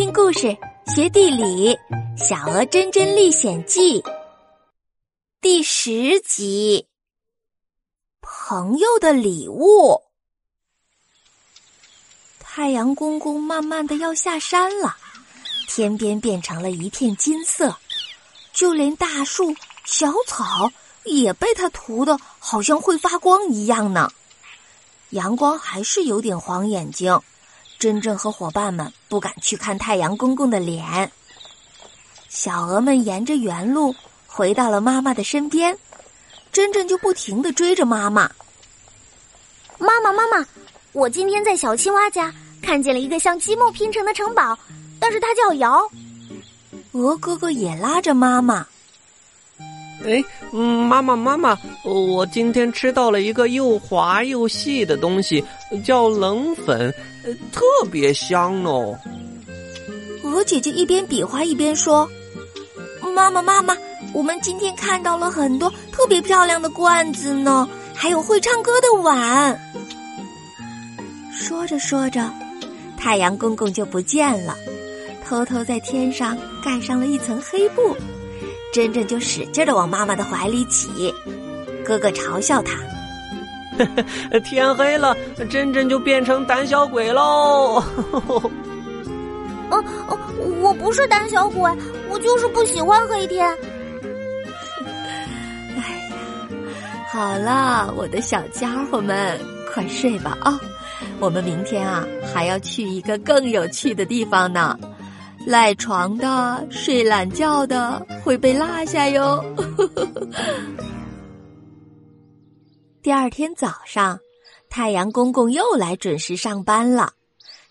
听故事，学地理，《小鹅真真历险记》第十集：朋友的礼物。太阳公公慢慢的要下山了，天边变成了一片金色，就连大树、小草也被他涂的好像会发光一样呢。阳光还是有点晃眼睛。真正和伙伴们不敢去看太阳公公的脸。小鹅们沿着原路回到了妈妈的身边，真正就不停的追着妈妈。妈妈，妈妈，我今天在小青蛙家看见了一个像积木拼成的城堡，但是它叫瑶。鹅哥哥也拉着妈妈。哎，妈妈，妈妈，我今天吃到了一个又滑又细的东西，叫冷粉，特别香哦。鹅姐姐一边比划一边说：“妈妈，妈妈，我们今天看到了很多特别漂亮的罐子呢，还有会唱歌的碗。”说着说着，太阳公公就不见了，偷偷在天上盖上了一层黑布。真真就使劲的往妈妈的怀里挤，哥哥嘲笑他：“ 天黑了，珍珍就变成胆小鬼喽！” 哦哦，我不是胆小鬼，我就是不喜欢黑天。哎呀，好了，我的小家伙们，快睡吧啊！我们明天啊还要去一个更有趣的地方呢。赖床的、睡懒觉的会被落下哟。第二天早上，太阳公公又来准时上班了。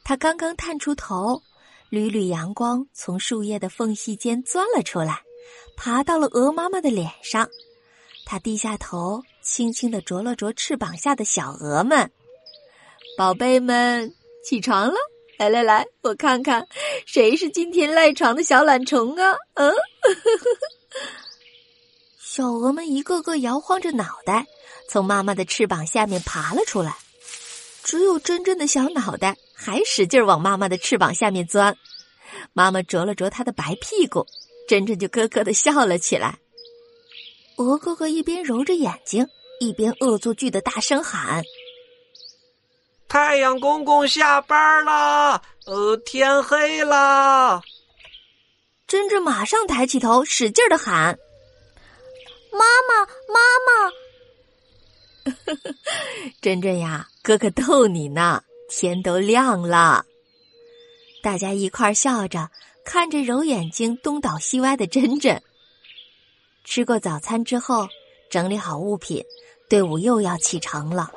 他刚刚探出头，缕缕阳光从树叶的缝隙间钻了出来，爬到了鹅妈妈的脸上。他低下头，轻轻的啄了啄翅膀下的小鹅们。宝贝们，起床了。来来来，我看看，谁是今天赖床的小懒虫啊？嗯，小鹅们一个个摇晃着脑袋，从妈妈的翅膀下面爬了出来。只有真真的小脑袋还使劲往妈妈的翅膀下面钻。妈妈啄了啄它的白屁股，真真就咯咯的笑了起来。鹅哥哥一边揉着眼睛，一边恶作剧的大声喊。太阳公公下班了，呃，天黑了。珍珍马上抬起头，使劲的喊：“妈妈，妈妈！” 珍珍呀，哥哥逗你呢。天都亮了，大家一块笑着看着揉眼睛、东倒西歪的珍珍。吃过早餐之后，整理好物品，队伍又要启程了。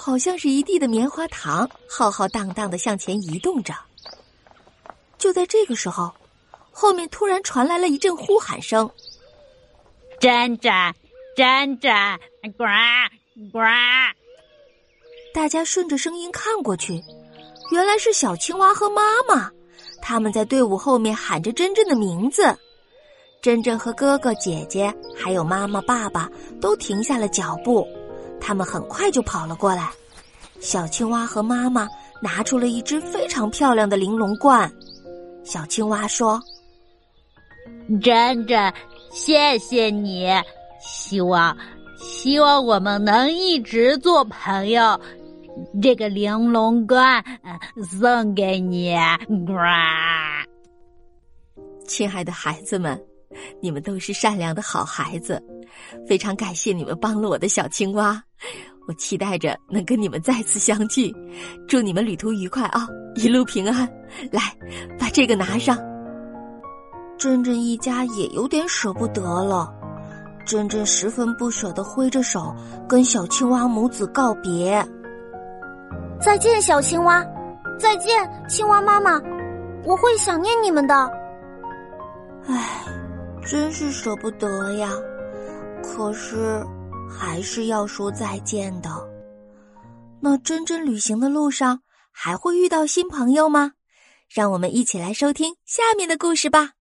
好像是一地的棉花糖，浩浩荡荡的向前移动着。就在这个时候，后面突然传来了一阵呼喊声：“珍珍，珍珍，呱呱！”大家顺着声音看过去，原来是小青蛙和妈妈，他们在队伍后面喊着珍珍的名字。珍珍和哥哥姐姐还有妈妈爸爸都停下了脚步。他们很快就跑了过来，小青蛙和妈妈拿出了一只非常漂亮的玲珑罐。小青蛙说：“珍珍，谢谢你，希望希望我们能一直做朋友。这个玲珑罐送给你，呱！亲爱的孩子们。”你们都是善良的好孩子，非常感谢你们帮了我的小青蛙。我期待着能跟你们再次相聚，祝你们旅途愉快啊，一路平安。来，把这个拿上。珍珍一家也有点舍不得了，珍珍十分不舍的挥着手跟小青蛙母子告别。再见，小青蛙！再见，青蛙妈妈！我会想念你们的。唉。真是舍不得呀，可是还是要说再见的。那真真旅行的路上还会遇到新朋友吗？让我们一起来收听下面的故事吧。